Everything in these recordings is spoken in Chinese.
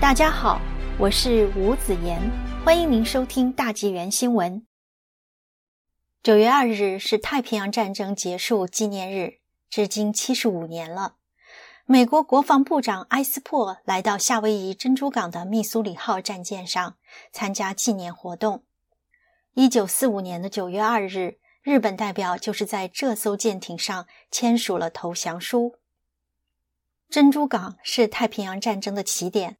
大家好，我是吴子言，欢迎您收听大纪元新闻。九月二日是太平洋战争结束纪念日，至今七十五年了。美国国防部长埃斯珀来到夏威夷珍珠港的密苏里号战舰上参加纪念活动。一九四五年的九月二日，日本代表就是在这艘舰艇上签署了投降书。珍珠港是太平洋战争的起点。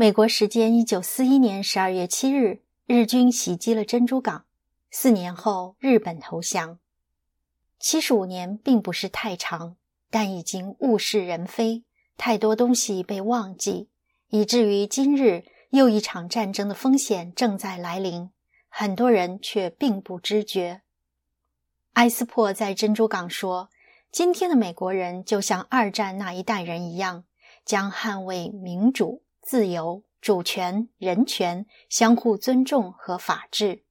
美国时间一九四一年十二月七日，日军袭击了珍珠港。四年后，日本投降。七十五年并不是太长，但已经物是人非，太多东西被忘记，以至于今日又一场战争的风险正在来临，很多人却并不知觉。埃斯珀在珍珠港说：“今天的美国人就像二战那一代人一样，将捍卫民主。”自由、主权、人权、相互尊重和法治。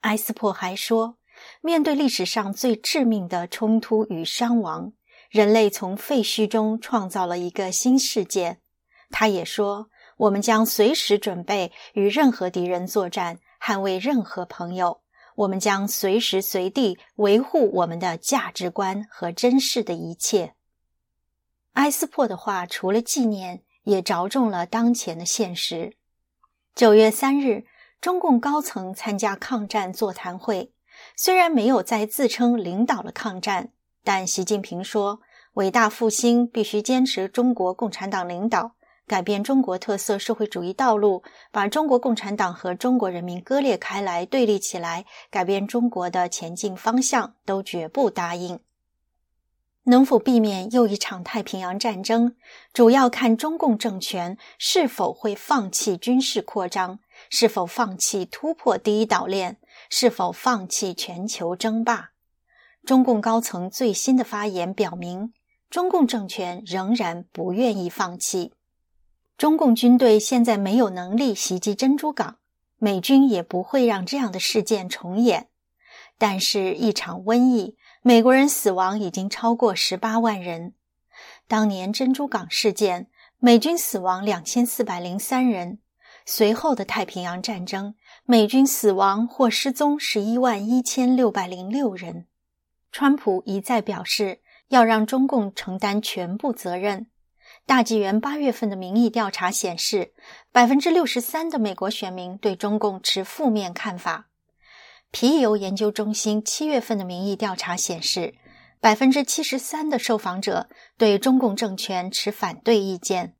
埃斯珀还说，面对历史上最致命的冲突与伤亡，人类从废墟中创造了一个新世界。他也说，我们将随时准备与任何敌人作战，捍卫任何朋友。我们将随时随地维护我们的价值观和珍视的一切。埃斯珀的话，除了纪念。也着重了当前的现实。九月三日，中共高层参加抗战座谈会，虽然没有再自称领导了抗战，但习近平说：“伟大复兴必须坚持中国共产党领导，改变中国特色社会主义道路，把中国共产党和中国人民割裂开来、对立起来，改变中国的前进方向，都绝不答应。”能否避免又一场太平洋战争，主要看中共政权是否会放弃军事扩张，是否放弃突破第一岛链，是否放弃全球争霸。中共高层最新的发言表明，中共政权仍然不愿意放弃。中共军队现在没有能力袭击珍珠港，美军也不会让这样的事件重演。但是，一场瘟疫。美国人死亡已经超过十八万人。当年珍珠港事件，美军死亡两千四百零三人。随后的太平洋战争，美军死亡或失踪十一万一千六百零六人。川普一再表示要让中共承担全部责任。大纪元八月份的民意调查显示，百分之六十三的美国选民对中共持负面看法。皮尤研究中心七月份的民意调查显示，百分之七十三的受访者对中共政权持反对意见。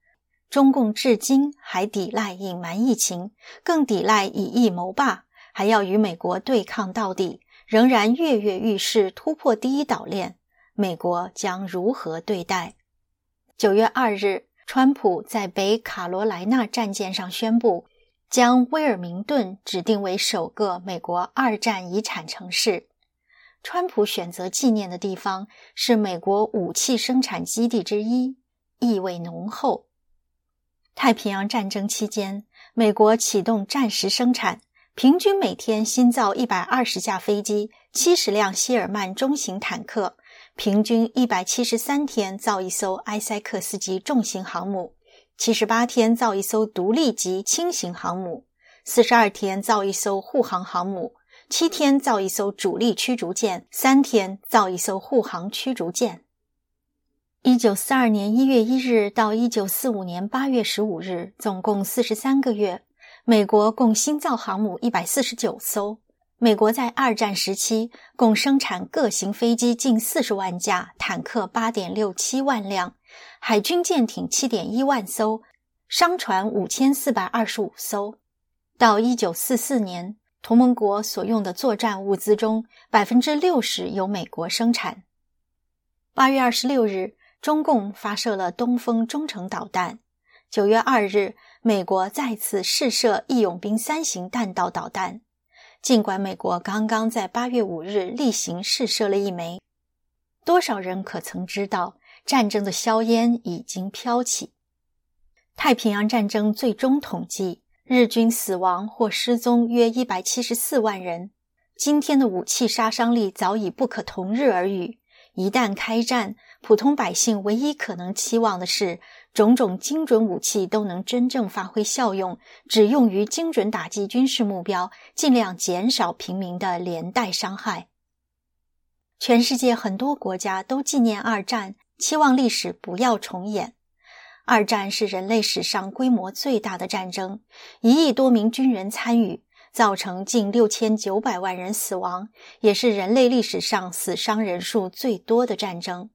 中共至今还抵赖隐瞒疫情，更抵赖以疫谋霸，还要与美国对抗到底，仍然跃跃欲试突破第一岛链。美国将如何对待？九月二日，川普在北卡罗来纳战舰上宣布。将威尔明顿指定为首个美国二战遗产城市。川普选择纪念的地方是美国武器生产基地之一，意味浓厚。太平洋战争期间，美国启动战时生产，平均每天新造一百二十架飞机、七十辆希尔曼中型坦克，平均一百七十三天造一艘埃塞克斯级重型航母。七十八天造一艘独立级轻型航母，四十二天造一艘护航航母，七天造一艘主力驱逐舰，三天造一艘护航驱逐舰。一九四二年一月一日到一九四五年八月十五日，总共四十三个月，美国共新造航母一百四十九艘。美国在二战时期共生产各型飞机近四十万架，坦克八点六七万辆。海军舰艇七点一万艘，商船五千四百二十五艘。到一九四四年，同盟国所用的作战物资中，百分之六十由美国生产。八月二十六日，中共发射了东风中程导弹。九月二日，美国再次试射义勇兵三型弹道导弹。尽管美国刚刚在八月五日例行试射了一枚，多少人可曾知道？战争的硝烟已经飘起。太平洋战争最终统计，日军死亡或失踪约一百七十四万人。今天的武器杀伤力早已不可同日而语。一旦开战，普通百姓唯一可能期望的是，种种精准武器都能真正发挥效用，只用于精准打击军事目标，尽量减少平民的连带伤害。全世界很多国家都纪念二战，期望历史不要重演。二战是人类史上规模最大的战争，一亿多名军人参与，造成近六千九百万人死亡，也是人类历史上死伤人数最多的战争。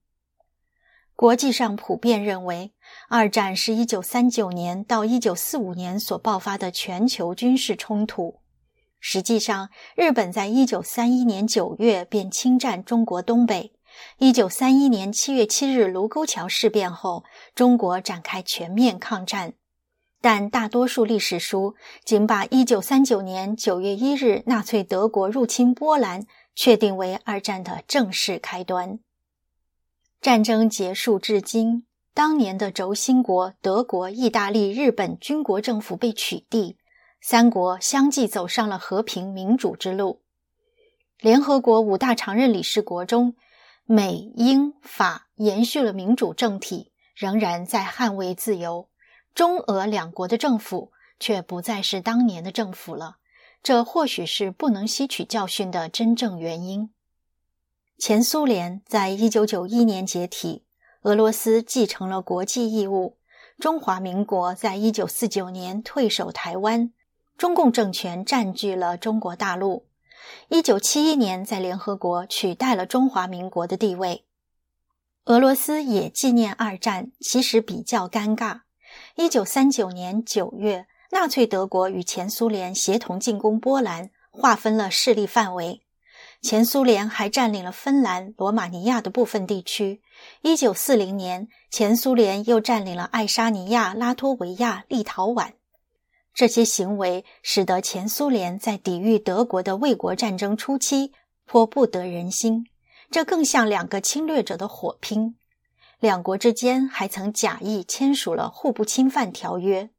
国际上普遍认为，二战是一九三九年到一九四五年所爆发的全球军事冲突。实际上，日本在一九三一年九月便侵占中国东北。一九三一年七月七日卢沟桥事变后，中国展开全面抗战。但大多数历史书仅把一九三九年九月一日纳粹德国入侵波兰确定为二战的正式开端。战争结束至今，当年的轴心国德国、意大利、日本军国政府被取缔，三国相继走上了和平民主之路。联合国五大常任理事国中，美、英、法延续了民主政体，仍然在捍卫自由；中俄两国的政府却不再是当年的政府了，这或许是不能吸取教训的真正原因。前苏联在一九九一年解体，俄罗斯继承了国际义务。中华民国在一九四九年退守台湾，中共政权占据了中国大陆。一九七一年在联合国取代了中华民国的地位。俄罗斯也纪念二战，其实比较尴尬。一九三九年九月，纳粹德国与前苏联协同进攻波兰，划分了势力范围。前苏联还占领了芬兰、罗马尼亚的部分地区。一九四零年，前苏联又占领了爱沙尼亚、拉脱维亚、立陶宛。这些行为使得前苏联在抵御德国的卫国战争初期颇不得人心。这更像两个侵略者的火拼。两国之间还曾假意签署了互不侵犯条约。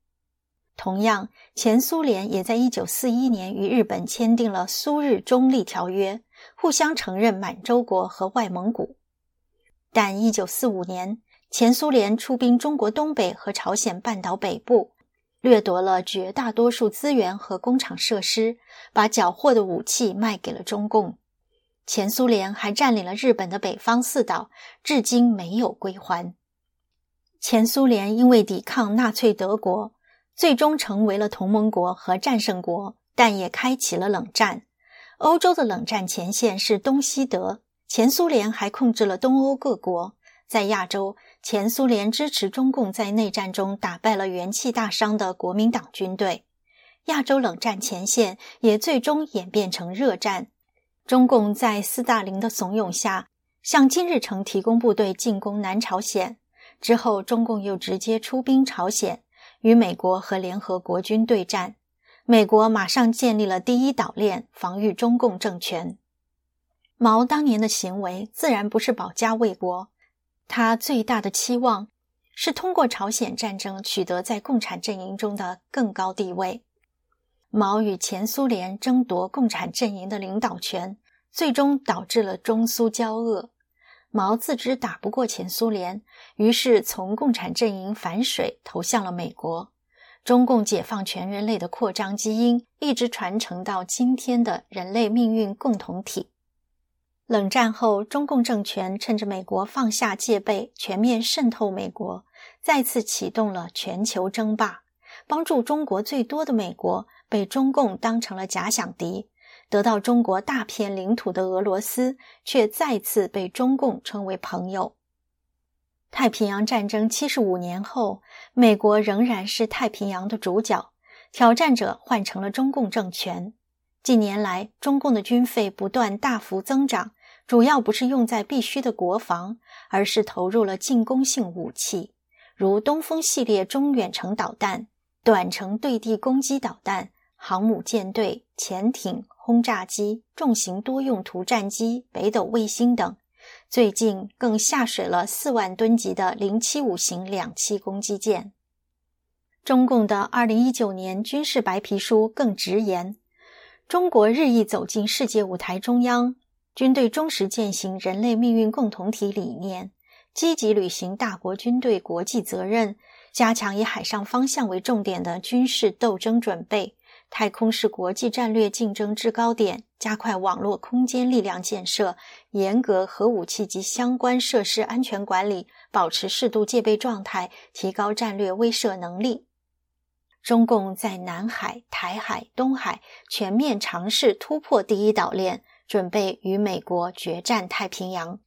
同样，前苏联也在一九四一年与日本签订了苏日中立条约。互相承认满洲国和外蒙古，但一九四五年，前苏联出兵中国东北和朝鲜半岛北部，掠夺了绝大多数资源和工厂设施，把缴获的武器卖给了中共。前苏联还占领了日本的北方四岛，至今没有归还。前苏联因为抵抗纳粹德国，最终成为了同盟国和战胜国，但也开启了冷战。欧洲的冷战前线是东西德，前苏联还控制了东欧各国。在亚洲，前苏联支持中共在内战中打败了元气大伤的国民党军队。亚洲冷战前线也最终演变成热战。中共在斯大林的怂恿下，向金日成提供部队进攻南朝鲜。之后，中共又直接出兵朝鲜，与美国和联合国军对战。美国马上建立了第一岛链，防御中共政权。毛当年的行为自然不是保家卫国，他最大的期望是通过朝鲜战争取得在共产阵营中的更高地位。毛与前苏联争夺共产阵营的领导权，最终导致了中苏交恶。毛自知打不过前苏联，于是从共产阵营反水，投向了美国。中共解放全人类的扩张基因一直传承到今天的人类命运共同体。冷战后，中共政权趁着美国放下戒备，全面渗透美国，再次启动了全球争霸。帮助中国最多的美国被中共当成了假想敌，得到中国大片领土的俄罗斯却再次被中共称为朋友。太平洋战争七十五年后，美国仍然是太平洋的主角，挑战者换成了中共政权。近年来，中共的军费不断大幅增长，主要不是用在必须的国防，而是投入了进攻性武器，如东风系列中远程导弹、短程对地攻击导弹、航母舰队、潜艇、轰炸机、重型多用途战机、北斗卫星等。最近更下水了四万吨级的零七五型两栖攻击舰。中共的二零一九年军事白皮书更直言：中国日益走进世界舞台中央，军队忠实践行人类命运共同体理念，积极履行大国军队国际责任，加强以海上方向为重点的军事斗争准备。太空是国际战略竞争制高点，加快网络空间力量建设，严格核武器及相关设施安全管理，保持适度戒备状态，提高战略威慑能力。中共在南海、台海、东海全面尝试突破第一岛链，准备与美国决战太平洋。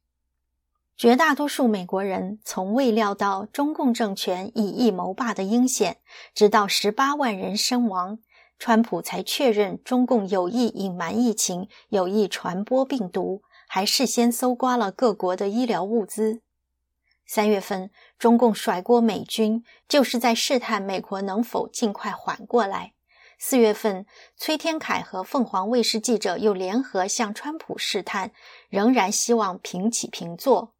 绝大多数美国人从未料到中共政权以疫谋霸的阴险，直到十八万人身亡。川普才确认中共有意隐瞒疫情，有意传播病毒，还事先搜刮了各国的医疗物资。三月份，中共甩锅美军，就是在试探美国能否尽快缓过来。四月份，崔天凯和凤凰卫视记者又联合向川普试探，仍然希望平起平坐。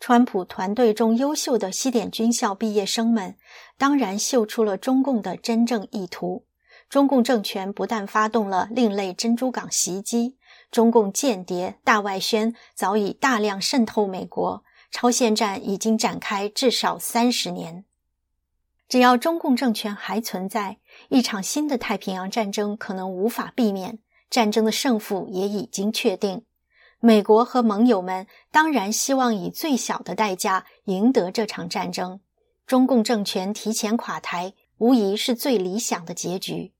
川普团队中优秀的西点军校毕业生们，当然嗅出了中共的真正意图。中共政权不但发动了另类珍珠港袭击，中共间谍大外宣早已大量渗透美国，超限战已经展开至少三十年。只要中共政权还存在，一场新的太平洋战争可能无法避免，战争的胜负也已经确定。美国和盟友们当然希望以最小的代价赢得这场战争，中共政权提前垮台无疑是最理想的结局。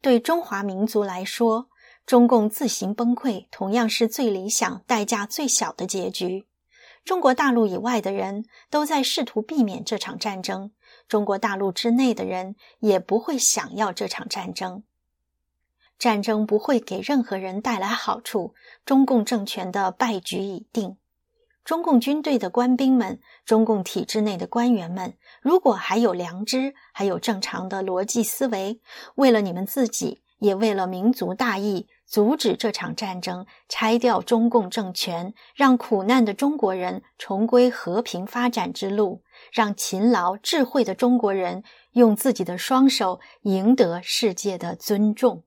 对中华民族来说，中共自行崩溃同样是最理想、代价最小的结局。中国大陆以外的人都在试图避免这场战争，中国大陆之内的人也不会想要这场战争。战争不会给任何人带来好处，中共政权的败局已定。中共军队的官兵们，中共体制内的官员们，如果还有良知，还有正常的逻辑思维，为了你们自己，也为了民族大义，阻止这场战争，拆掉中共政权，让苦难的中国人重归和平发展之路，让勤劳智慧的中国人用自己的双手赢得世界的尊重。